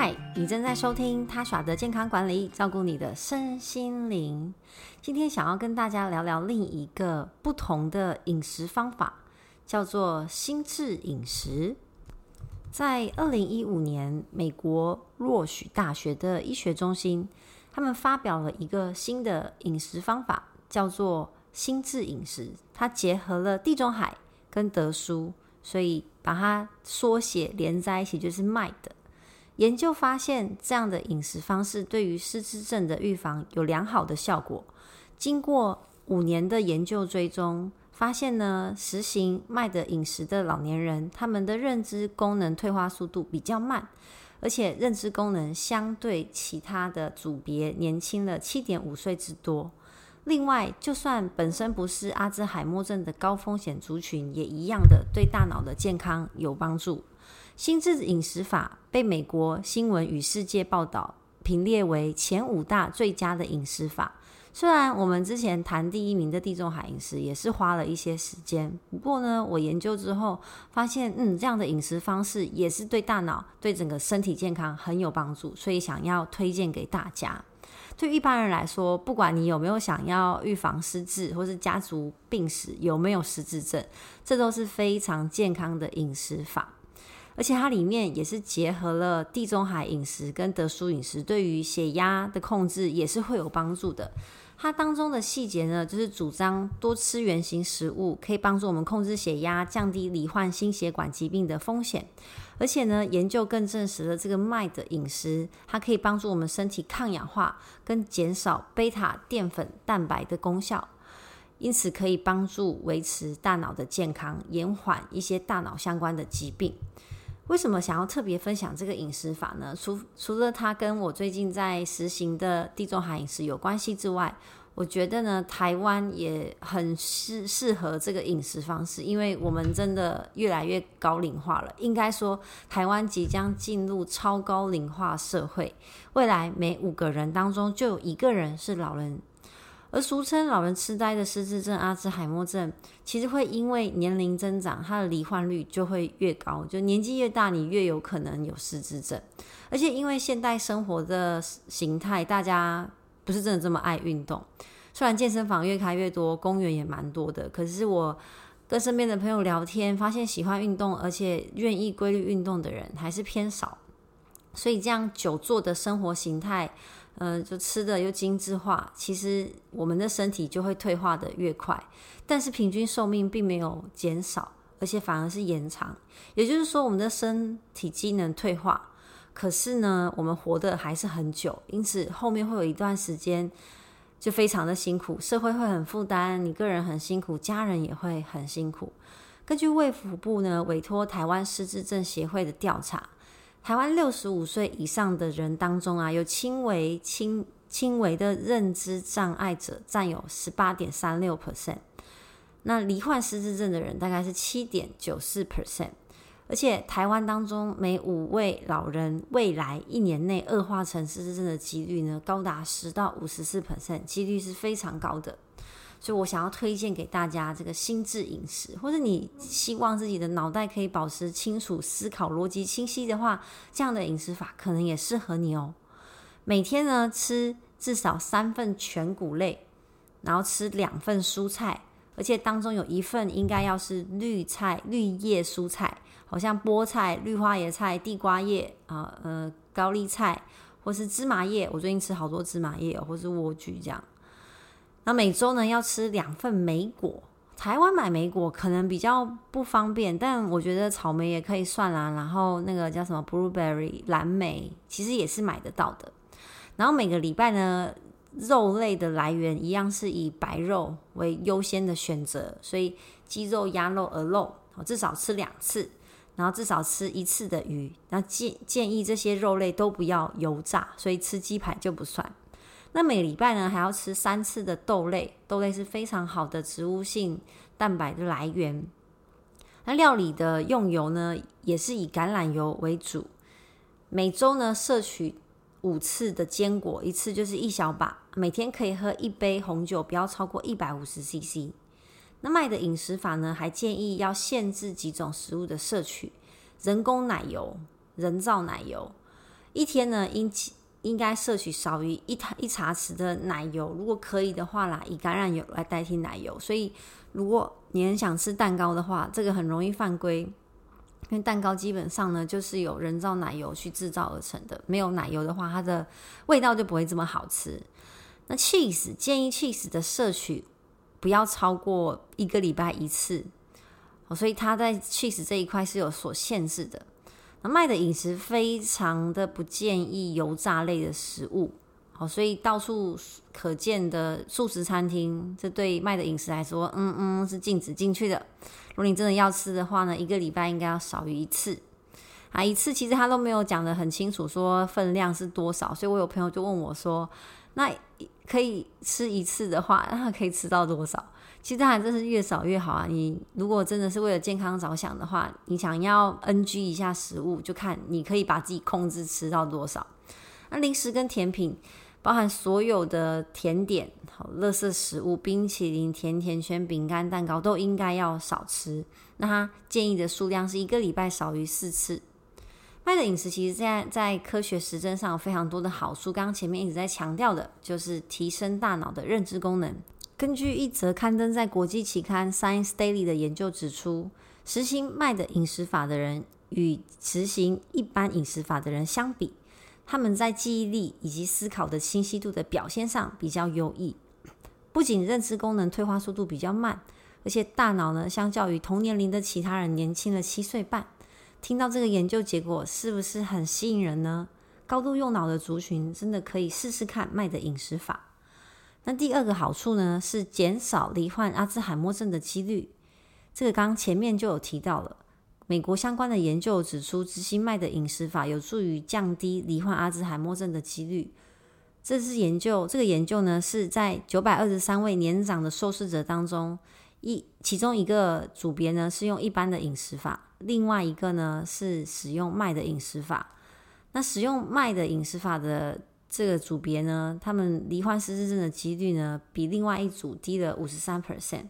嗨，你正在收听他耍的健康管理，照顾你的身心灵。今天想要跟大家聊聊另一个不同的饮食方法，叫做心智饮食。在二零一五年，美国洛许大学的医学中心，他们发表了一个新的饮食方法，叫做心智饮食。它结合了地中海跟德苏，所以把它缩写连在一起就是 MIND。研究发现，这样的饮食方式对于失智症的预防有良好的效果。经过五年的研究追踪，发现呢，实行 MIND 饮食的老年人，他们的认知功能退化速度比较慢，而且认知功能相对其他的组别年轻了七点五岁之多。另外，就算本身不是阿兹海默症的高风险族群，也一样的对大脑的健康有帮助。心智饮食法被美国新闻与世界报道评列为前五大最佳的饮食法。虽然我们之前谈第一名的地中海饮食也是花了一些时间，不过呢，我研究之后发现，嗯，这样的饮食方式也是对大脑、对整个身体健康很有帮助，所以想要推荐给大家。对一般人来说，不管你有没有想要预防失智，或是家族病史有没有失智症，这都是非常健康的饮食法。而且它里面也是结合了地中海饮食跟德叔饮食，对于血压的控制也是会有帮助的。它当中的细节呢，就是主张多吃原型食物，可以帮助我们控制血压，降低罹患心血管疾病的风险。而且呢，研究更证实了这个麦的饮食，它可以帮助我们身体抗氧化跟减少贝塔淀粉蛋白的功效，因此可以帮助维持大脑的健康，延缓一些大脑相关的疾病。为什么想要特别分享这个饮食法呢？除除了它跟我最近在实行的地中海饮食有关系之外，我觉得呢，台湾也很适适合这个饮食方式，因为我们真的越来越高龄化了。应该说，台湾即将进入超高龄化社会，未来每五个人当中就有一个人是老人。而俗称老人痴呆的失智症、阿兹海默症，其实会因为年龄增长，它的罹患率就会越高。就年纪越大，你越有可能有失智症。而且因为现代生活的形态，大家不是真的这么爱运动。虽然健身房越开越多，公园也蛮多的，可是我跟身边的朋友聊天，发现喜欢运动而且愿意规律运动的人还是偏少。所以这样久坐的生活形态。嗯、呃，就吃的又精致化，其实我们的身体就会退化的越快，但是平均寿命并没有减少，而且反而是延长。也就是说，我们的身体机能退化，可是呢，我们活得还是很久，因此后面会有一段时间就非常的辛苦，社会会很负担，你个人很辛苦，家人也会很辛苦。根据卫福部呢委托台湾失智症协会的调查。台湾六十五岁以上的人当中啊，有轻微、轻轻微的认知障碍者占有十八点三六 percent，那罹患失智症的人大概是七点九四 percent，而且台湾当中每五位老人未来一年内恶化成失智症的几率呢，高达十到五十四 percent，几率是非常高的。所以我想要推荐给大家这个心智饮食，或者你希望自己的脑袋可以保持清楚、思考逻辑清晰的话，这样的饮食法可能也适合你哦。每天呢，吃至少三份全谷类，然后吃两份蔬菜，而且当中有一份应该要是绿菜、绿叶蔬菜，好像菠菜、绿花椰菜、地瓜叶啊、呃高丽菜，或是芝麻叶。我最近吃好多芝麻叶，或是莴苣这样。那每周呢，要吃两份莓果，台湾买莓果可能比较不方便，但我觉得草莓也可以算啦。然后那个叫什么 blueberry 蓝莓，其实也是买得到的。然后每个礼拜呢，肉类的来源一样是以白肉为优先的选择，所以鸡肉、鸭肉、鹅肉，我至少吃两次，然后至少吃一次的鱼。那建建议这些肉类都不要油炸，所以吃鸡排就不算。那每礼拜呢，还要吃三次的豆类，豆类是非常好的植物性蛋白的来源。那料理的用油呢，也是以橄榄油为主。每周呢，摄取五次的坚果，一次就是一小把。每天可以喝一杯红酒，不要超过一百五十 CC。那麦的饮食法呢，还建议要限制几种食物的摄取：人工奶油、人造奶油。一天呢应应该摄取少于一茶一茶匙的奶油，如果可以的话啦，以橄榄油来代替奶油。所以如果你很想吃蛋糕的话，这个很容易犯规，因为蛋糕基本上呢就是有人造奶油去制造而成的，没有奶油的话，它的味道就不会这么好吃。那 cheese 建议 cheese 的摄取不要超过一个礼拜一次，所以它在 cheese 这一块是有所限制的。那麦的饮食非常的不建议油炸类的食物，好，所以到处可见的素食餐厅，这对麦的饮食来说，嗯嗯是禁止进去的。如果你真的要吃的话呢，一个礼拜应该要少于一次啊，一次其实他都没有讲得很清楚，说分量是多少，所以我有朋友就问我说，那。可以吃一次的话，那可以吃到多少？其实当然真是越少越好啊。你如果真的是为了健康着想的话，你想要 NG 一下食物，就看你可以把自己控制吃到多少。那零食跟甜品，包含所有的甜点、好垃圾食物、冰淇淋、甜甜圈、饼干、蛋糕，都应该要少吃。那它建议的数量是一个礼拜少于四次。麦的饮食其实现在在科学实证上有非常多的好处。刚刚前面一直在强调的，就是提升大脑的认知功能。根据一则刊登在国际期刊《Science Daily》的研究指出，实行麦的饮食法的人与实行一般饮食法的人相比，他们在记忆力以及思考的清晰度的表现上比较优异。不仅认知功能退化速度比较慢，而且大脑呢，相较于同年龄的其他人年轻了七岁半。听到这个研究结果是不是很吸引人呢？高度用脑的族群真的可以试试看麦的饮食法。那第二个好处呢，是减少罹患阿兹海默症的几率。这个刚前面就有提到了，美国相关的研究指出，执行麦的饮食法有助于降低罹患阿兹海默症的几率。这是研究，这个研究呢是在九百二十三位年长的受试者当中。一其中一个组别呢是用一般的饮食法，另外一个呢是使用麦的饮食法。那使用麦的饮食法的这个组别呢，他们罹患失智症的几率呢比另外一组低了五十三 percent。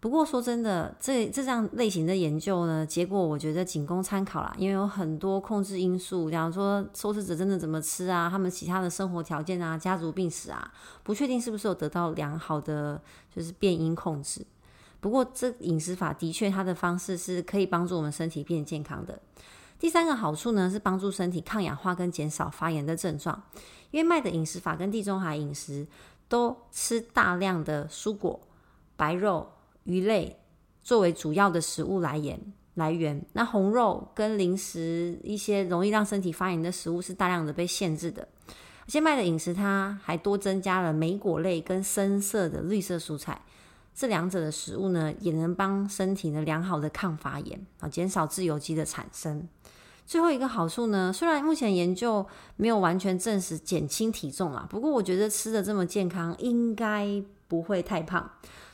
不过说真的，这这样类型的研究呢，结果我觉得仅供参考啦，因为有很多控制因素，假如说受试者真的怎么吃啊，他们其他的生活条件啊，家族病史啊，不确定是不是有得到良好的就是变因控制。不过，这饮食法的确，它的方式是可以帮助我们身体变健康的。第三个好处呢，是帮助身体抗氧化跟减少发炎的症状。因为麦的饮食法跟地中海饮食都吃大量的蔬果、白肉、鱼类作为主要的食物来源来源。那红肉跟零食一些容易让身体发炎的食物是大量的被限制的。而且麦的饮食它还多增加了莓果类跟深色的绿色蔬菜。这两者的食物呢，也能帮身体呢良好的抗发炎啊，减少自由基的产生。最后一个好处呢，虽然目前研究没有完全证实减轻体重啦，不过我觉得吃的这么健康，应该不会太胖，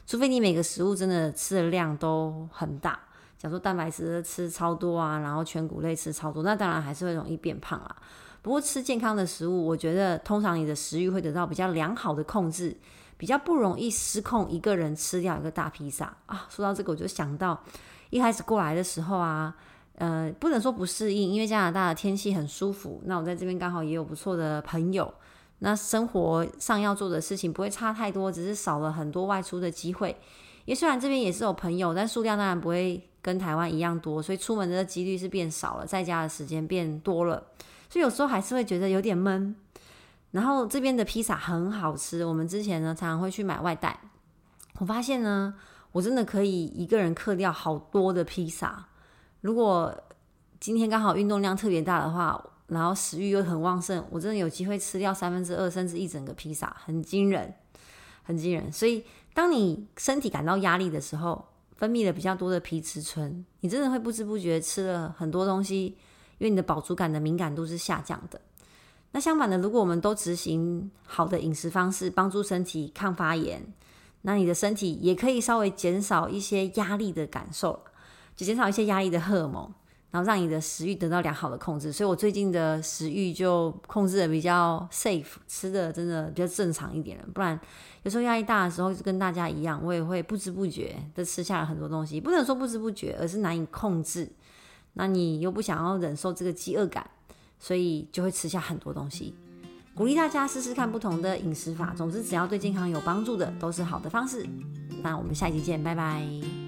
除非你每个食物真的吃的量都很大，假如说蛋白质吃超多啊，然后全谷类吃超多，那当然还是会容易变胖啦。不过吃健康的食物，我觉得通常你的食欲会得到比较良好的控制。比较不容易失控，一个人吃掉一个大披萨啊！说到这个，我就想到一开始过来的时候啊，呃，不能说不适应，因为加拿大的天气很舒服。那我在这边刚好也有不错的朋友，那生活上要做的事情不会差太多，只是少了很多外出的机会。因为虽然这边也是有朋友，但数量当然不会跟台湾一样多，所以出门的几率是变少了，在家的时间变多了，所以有时候还是会觉得有点闷。然后这边的披萨很好吃，我们之前呢常常会去买外带。我发现呢，我真的可以一个人克掉好多的披萨。如果今天刚好运动量特别大的话，然后食欲又很旺盛，我真的有机会吃掉三分之二甚至一整个披萨，很惊人，很惊人。所以，当你身体感到压力的时候，分泌了比较多的皮质醇，你真的会不知不觉吃了很多东西，因为你的饱足感的敏感度是下降的。那相反的，如果我们都执行好的饮食方式，帮助身体抗发炎，那你的身体也可以稍微减少一些压力的感受，就减少一些压力的荷尔蒙，然后让你的食欲得到良好的控制。所以我最近的食欲就控制的比较 safe，吃的真的比较正常一点了。不然有时候压力大的时候，就跟大家一样，我也会不知不觉的吃下了很多东西。不能说不知不觉，而是难以控制。那你又不想要忍受这个饥饿感。所以就会吃下很多东西。鼓励大家试试看不同的饮食法，总之只要对健康有帮助的都是好的方式。那我们下一集见，拜拜。